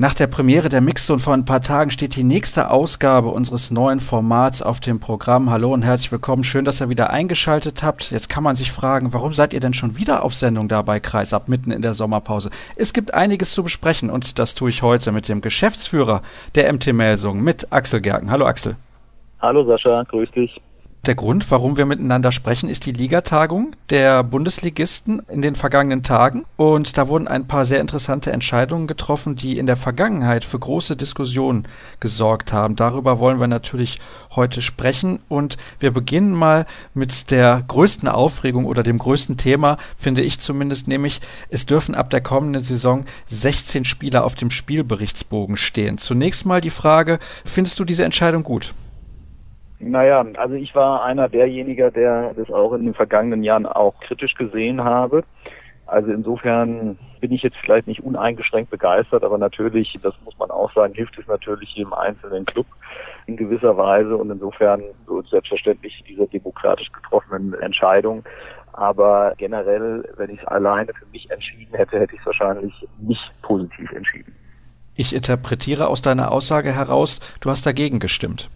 Nach der Premiere der Mixzone vor ein paar Tagen steht die nächste Ausgabe unseres neuen Formats auf dem Programm. Hallo und herzlich willkommen. Schön, dass ihr wieder eingeschaltet habt. Jetzt kann man sich fragen, warum seid ihr denn schon wieder auf Sendung da bei Kreisab mitten in der Sommerpause? Es gibt einiges zu besprechen und das tue ich heute mit dem Geschäftsführer der MT Melsung, mit Axel Gerken. Hallo Axel. Hallo Sascha, grüß dich. Der Grund, warum wir miteinander sprechen, ist die Ligatagung der Bundesligisten in den vergangenen Tagen. Und da wurden ein paar sehr interessante Entscheidungen getroffen, die in der Vergangenheit für große Diskussionen gesorgt haben. Darüber wollen wir natürlich heute sprechen. Und wir beginnen mal mit der größten Aufregung oder dem größten Thema, finde ich zumindest, nämlich es dürfen ab der kommenden Saison 16 Spieler auf dem Spielberichtsbogen stehen. Zunächst mal die Frage, findest du diese Entscheidung gut? Naja, also ich war einer derjenigen, der das auch in den vergangenen Jahren auch kritisch gesehen habe. Also insofern bin ich jetzt vielleicht nicht uneingeschränkt begeistert, aber natürlich, das muss man auch sagen, hilft es natürlich jedem einzelnen Club in gewisser Weise und insofern so selbstverständlich dieser demokratisch getroffenen Entscheidung. Aber generell, wenn ich es alleine für mich entschieden hätte, hätte ich es wahrscheinlich nicht positiv entschieden. Ich interpretiere aus deiner Aussage heraus, du hast dagegen gestimmt.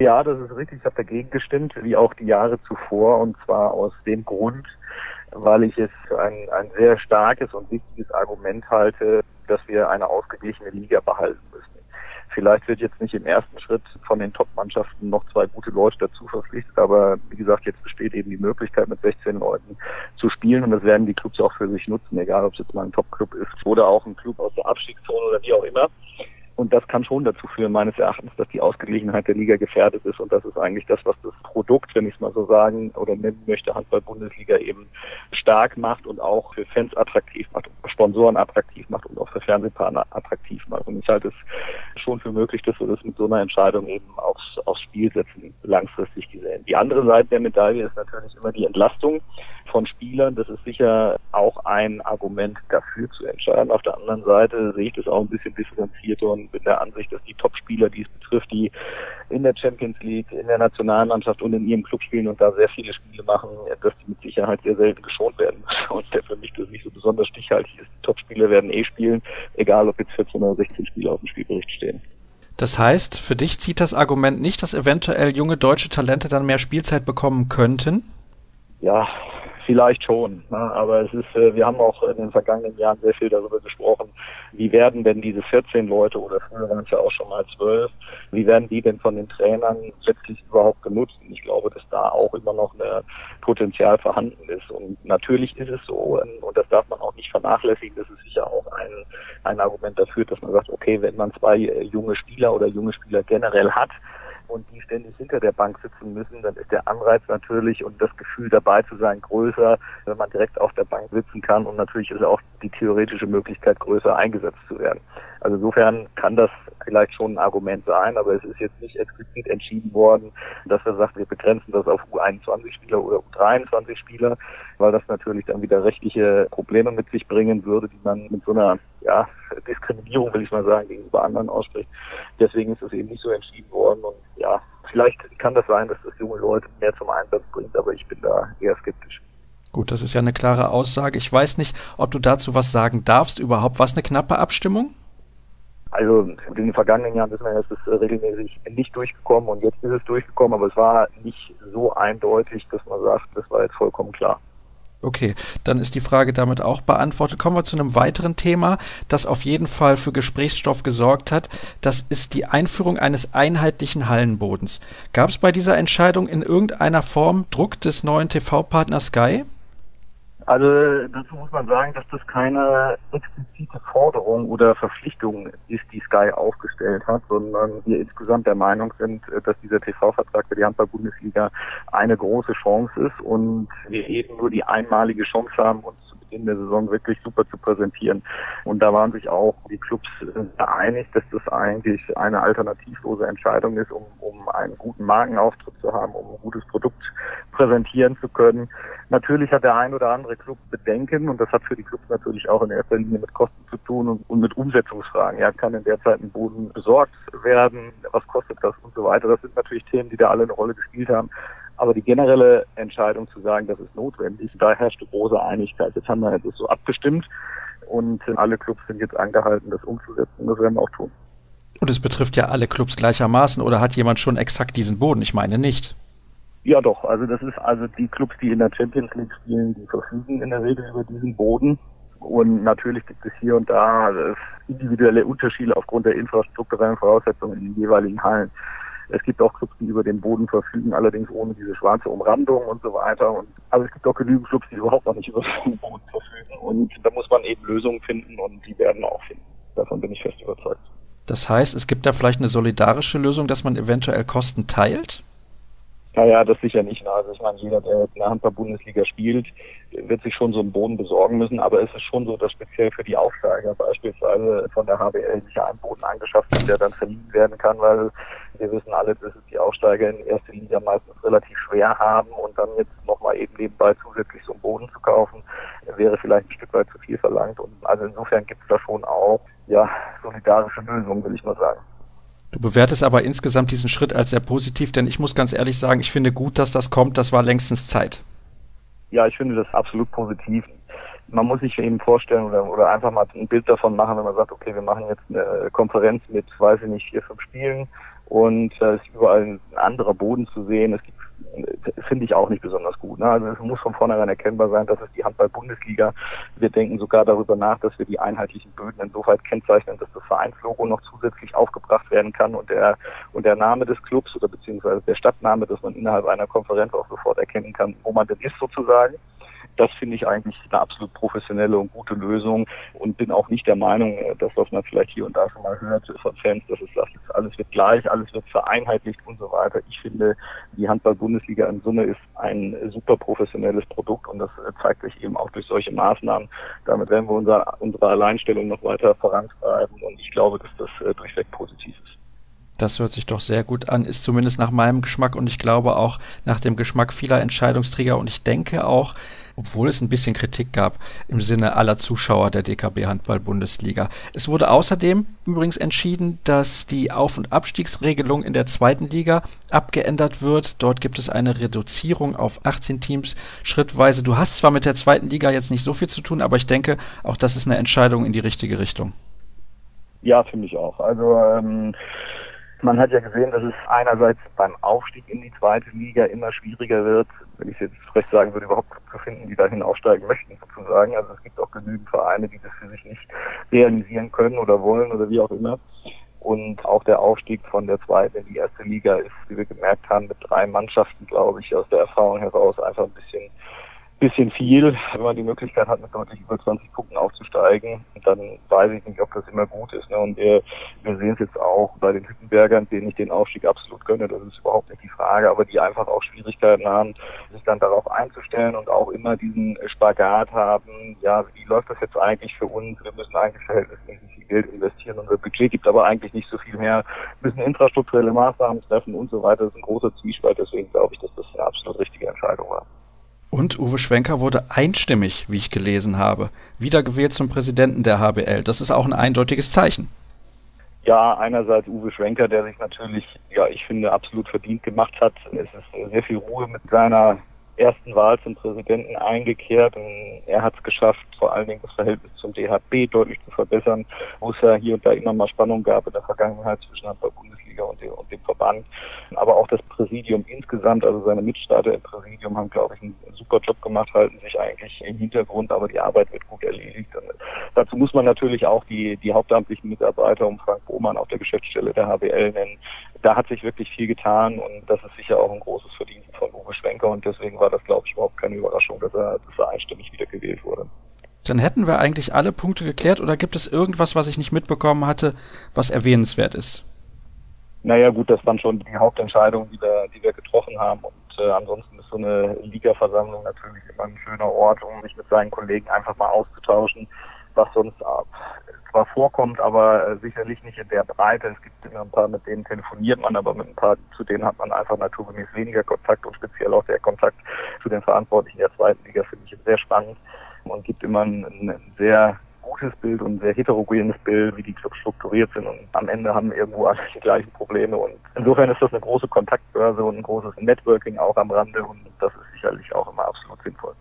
Ja, das ist richtig. Ich habe dagegen gestimmt, wie auch die Jahre zuvor. Und zwar aus dem Grund, weil ich es für ein, ein sehr starkes und wichtiges Argument halte, dass wir eine ausgeglichene Liga behalten müssen. Vielleicht wird jetzt nicht im ersten Schritt von den Top-Mannschaften noch zwei gute Leute dazu verpflichtet, aber wie gesagt, jetzt besteht eben die Möglichkeit, mit 16 Leuten zu spielen und das werden die Clubs auch für sich nutzen, egal ob es jetzt mal ein Top-Club ist oder auch ein Club aus der Abstiegszone oder wie auch immer. Und das kann schon dazu führen, meines Erachtens, dass die Ausgeglichenheit der Liga gefährdet ist. Und das ist eigentlich das, was das Produkt, wenn ich es mal so sagen oder nennen möchte, Handball-Bundesliga eben stark macht und auch für Fans attraktiv macht, Sponsoren attraktiv macht und auch für Fernsehpartner attraktiv macht. Und ich halte es schon für möglich, dass wir das mit so einer Entscheidung eben aufs, aufs Spiel setzen, langfristig gesehen. Die andere Seite der Medaille ist natürlich immer die Entlastung von Spielern. Das ist sicher auch ein Argument dafür zu entscheiden. Auf der anderen Seite sehe ich das auch ein bisschen differenzierter und bin der Ansicht, dass die Top-Spieler, die es betrifft, die in der Champions League, in der Nationalmannschaft und in ihrem Club spielen und da sehr viele Spiele machen, dass die mit Sicherheit sehr selten geschont werden. Und der für mich das nicht so besonders stichhaltig ist. Die Top-Spieler werden eh spielen, egal ob jetzt 14 oder 16 Spieler auf dem Spielbericht stehen. Das heißt, für dich zieht das Argument nicht, dass eventuell junge deutsche Talente dann mehr Spielzeit bekommen könnten? Ja, Vielleicht schon, ne? aber es ist, äh, wir haben auch in den vergangenen Jahren sehr viel darüber gesprochen, wie werden denn diese 14 Leute oder früher waren es ja auch schon mal 12, wie werden die denn von den Trainern letztlich überhaupt genutzt? Und ich glaube, dass da auch immer noch ein Potenzial vorhanden ist. Und natürlich ist es so, ähm, und das darf man auch nicht vernachlässigen, das ist sicher auch ein, ein Argument dafür, dass man sagt, okay, wenn man zwei äh, junge Spieler oder junge Spieler generell hat, und die ständig hinter der Bank sitzen müssen, dann ist der Anreiz natürlich und das Gefühl dabei zu sein größer, wenn man direkt auf der Bank sitzen kann und natürlich ist auch die theoretische Möglichkeit größer eingesetzt zu werden. Also insofern kann das vielleicht schon ein Argument sein, aber es ist jetzt nicht explizit entschieden worden, dass er sagt, wir begrenzen das auf U21-Spieler oder U23-Spieler, weil das natürlich dann wieder rechtliche Probleme mit sich bringen würde, die man mit so einer ja, Diskriminierung, will ich mal sagen, gegenüber anderen ausspricht. Deswegen ist es eben nicht so entschieden worden und kann das sein, dass das junge Leute mehr zum Einsatz bringt, aber ich bin da eher skeptisch. Gut, das ist ja eine klare Aussage. Ich weiß nicht, ob du dazu was sagen darfst überhaupt. Was eine knappe Abstimmung? Also in den vergangenen Jahren wissen wir, es ist regelmäßig nicht durchgekommen und jetzt ist es durchgekommen, aber es war nicht so eindeutig, dass man sagt, das war jetzt vollkommen klar. Okay, dann ist die Frage damit auch beantwortet. Kommen wir zu einem weiteren Thema, das auf jeden Fall für Gesprächsstoff gesorgt hat. Das ist die Einführung eines einheitlichen Hallenbodens. Gab es bei dieser Entscheidung in irgendeiner Form Druck des neuen TV-Partners Sky? Also dazu muss man sagen, dass das keine explizite Forderung oder Verpflichtung ist, die Sky aufgestellt hat, sondern wir insgesamt der Meinung sind, dass dieser TV-Vertrag für die Handball-Bundesliga eine große Chance ist und wir eben nur die einmalige Chance haben, uns in der Saison wirklich super zu präsentieren. Und da waren sich auch die Clubs äh, einig, dass das eigentlich eine alternativlose Entscheidung ist, um einen guten Markenauftritt zu haben, um ein gutes Produkt präsentieren zu können. Natürlich hat der ein oder andere Club Bedenken und das hat für die Clubs natürlich auch in erster Linie mit Kosten zu tun und, und mit Umsetzungsfragen. Ja, kann in der Zeit ein Boden besorgt werden? Was kostet das und so weiter? Das sind natürlich Themen, die da alle eine Rolle gespielt haben. Aber die generelle Entscheidung zu sagen, das ist notwendig, da herrschte große Einigkeit. Jetzt haben wir das so abgestimmt und alle Clubs sind jetzt angehalten, das umzusetzen das werden wir auch tun. Und es betrifft ja alle Clubs gleichermaßen oder hat jemand schon exakt diesen Boden? Ich meine nicht. Ja doch, also das ist also die Clubs, die in der Champions League spielen, die verfügen in der Regel über diesen Boden. Und natürlich gibt es hier und da äh, individuelle Unterschiede aufgrund der infrastrukturellen Voraussetzungen in den jeweiligen Hallen. Es gibt auch Clubs, die über den Boden verfügen, allerdings ohne diese schwarze Umrandung und so weiter. Und, also es gibt auch genügend Clubs, die überhaupt noch nicht über den Boden verfügen. Und da muss man eben Lösungen finden und die werden auch finden. Davon bin ich fest überzeugt. Das heißt, es gibt da vielleicht eine solidarische Lösung, dass man eventuell Kosten teilt? Naja, das sicher nicht. Also ich meine, jeder, der in der Handball-Bundesliga spielt, wird sich schon so einen Boden besorgen müssen. Aber es ist schon so, dass speziell für die Aufsteiger beispielsweise von der HBL sicher ein Boden angeschafft wird, der dann verliehen werden kann, weil wir wissen alle, dass es die Aufsteiger in erster Linie meistens relativ schwer haben und dann jetzt nochmal eben nebenbei zusätzlich so einen Boden zu kaufen, wäre vielleicht ein Stück weit zu viel verlangt. Und also insofern gibt es da schon auch ja solidarische Lösungen, will ich mal sagen. Du bewertest aber insgesamt diesen Schritt als sehr positiv, denn ich muss ganz ehrlich sagen, ich finde gut, dass das kommt. Das war längstens Zeit. Ja, ich finde das absolut positiv. Man muss sich eben vorstellen oder, oder einfach mal ein Bild davon machen, wenn man sagt, okay, wir machen jetzt eine Konferenz mit, weiß ich nicht, vier, fünf Spielen und es äh, ist überall ein anderer Boden zu sehen. Es gibt finde ich auch nicht besonders gut. Ne? Also es muss von vornherein erkennbar sein, dass es die Handball-Bundesliga. Wir denken sogar darüber nach, dass wir die einheitlichen Böden insoweit kennzeichnen, dass das Vereinslogo noch zusätzlich aufgebracht werden kann und der und der Name des Clubs oder beziehungsweise der Stadtname, dass man innerhalb einer Konferenz auch sofort erkennen kann, wo man denn ist sozusagen. Das finde ich eigentlich eine absolut professionelle und gute Lösung und bin auch nicht der Meinung, dass was man vielleicht hier und da schon mal hört von Fans, dass es sagt, alles wird gleich, alles wird vereinheitlicht und so weiter. Ich finde, die Handball-Bundesliga in Summe ist ein super professionelles Produkt und das zeigt sich eben auch durch solche Maßnahmen. Damit werden wir unser, unsere Alleinstellung noch weiter vorantreiben und ich glaube, dass das äh, durchweg positiv ist. Das hört sich doch sehr gut an, ist zumindest nach meinem Geschmack und ich glaube auch nach dem Geschmack vieler Entscheidungsträger und ich denke auch, obwohl es ein bisschen Kritik gab im Sinne aller Zuschauer der DKB Handball Bundesliga. Es wurde außerdem übrigens entschieden, dass die Auf- und Abstiegsregelung in der zweiten Liga abgeändert wird. Dort gibt es eine Reduzierung auf 18 Teams schrittweise. Du hast zwar mit der zweiten Liga jetzt nicht so viel zu tun, aber ich denke, auch das ist eine Entscheidung in die richtige Richtung. Ja, finde ich auch. Also ähm, man hat ja gesehen, dass es einerseits beim Aufstieg in die zweite Liga immer schwieriger wird, wenn ich jetzt recht sagen würde, überhaupt zu finden, die dahin aufsteigen möchten sozusagen. Also es gibt auch genügend Vereine, die das für sich nicht realisieren können oder wollen oder wie auch immer. Und auch der Aufstieg von der zweiten in die erste Liga ist, wie wir gemerkt haben, mit drei Mannschaften, glaube ich, aus der Erfahrung heraus einfach ein bisschen bisschen viel, wenn man die Möglichkeit hat, mit deutlich über 20 Punkten aufzusteigen, dann weiß ich nicht, ob das immer gut ist. Ne? Und wir, wir sehen es jetzt auch bei den Hüttenbergern, denen ich den Aufstieg absolut gönne, das ist überhaupt nicht die Frage, aber die einfach auch Schwierigkeiten haben, sich dann darauf einzustellen und auch immer diesen Spagat haben, ja, wie läuft das jetzt eigentlich für uns? Wir müssen eigentlich verhältnismäßig viel Geld investieren, unser Budget gibt aber eigentlich nicht so viel mehr, wir müssen infrastrukturelle Maßnahmen treffen und so weiter. Das ist ein großer Zwiespalt, deswegen glaube ich, dass das eine absolut richtige Entscheidung war. Und Uwe Schwenker wurde einstimmig, wie ich gelesen habe, wiedergewählt zum Präsidenten der HBL. Das ist auch ein eindeutiges Zeichen. Ja, einerseits Uwe Schwenker, der sich natürlich, ja, ich finde, absolut verdient gemacht hat. Es ist sehr viel Ruhe mit seiner ersten Wahl zum Präsidenten eingekehrt. Und er hat es geschafft, vor allen Dingen das Verhältnis zum DHB deutlich zu verbessern, wo es ja hier und da immer mal Spannung gab in der Vergangenheit zwischen der Bundesliga und dem, und dem Verband. Aber auch das Präsidium insgesamt, also seine Mitstreiter im Präsidium haben, glaube ich, einen super Job gemacht, halten sich eigentlich im Hintergrund, aber die Arbeit wird gut erledigt. Und dazu muss man natürlich auch die, die hauptamtlichen Mitarbeiter um Frank Bohmann auf der Geschäftsstelle der HBL nennen. Da hat sich wirklich viel getan und das ist sicher auch ein großes Verdienst Schwenker und deswegen war das, glaube ich, überhaupt keine Überraschung, dass er, dass er einstimmig wieder gewählt wurde. Dann hätten wir eigentlich alle Punkte geklärt oder gibt es irgendwas, was ich nicht mitbekommen hatte, was erwähnenswert ist? Naja gut, das waren schon die Hauptentscheidungen, die wir, die wir getroffen haben und äh, ansonsten ist so eine Liga-Versammlung natürlich immer ein schöner Ort, um sich mit seinen Kollegen einfach mal auszutauschen, was sonst ab zwar vorkommt, aber äh, sicherlich nicht in der Breite. Es gibt immer ein paar, mit denen telefoniert man, aber mit ein paar, zu denen hat man einfach naturgemäß weniger Kontakt und speziell auch der Kontakt zu den Verantwortlichen der zweiten Liga finde ich sehr spannend und gibt immer ein, ein sehr gutes Bild und ein sehr heterogenes Bild, wie die Clubs strukturiert sind und am Ende haben irgendwo alle die gleichen Probleme und insofern ist das eine große Kontaktbörse und ein großes Networking auch am Rande und das ist sicherlich auch immer absolut sinnvoll.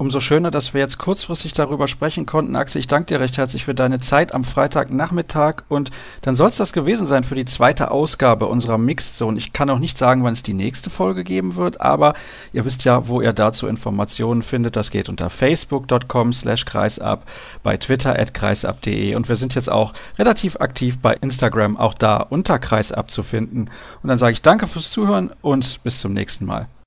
Umso schöner, dass wir jetzt kurzfristig darüber sprechen konnten. Axel, ich danke dir recht herzlich für deine Zeit am Freitagnachmittag und dann soll es das gewesen sein für die zweite Ausgabe unserer Mixed Zone. Ich kann auch nicht sagen, wann es die nächste Folge geben wird, aber ihr wisst ja, wo ihr dazu Informationen findet. Das geht unter facebook.com slash kreisab, bei twitter at kreisab.de und wir sind jetzt auch relativ aktiv bei Instagram, auch da unter kreisab zu finden. Und dann sage ich danke fürs Zuhören und bis zum nächsten Mal.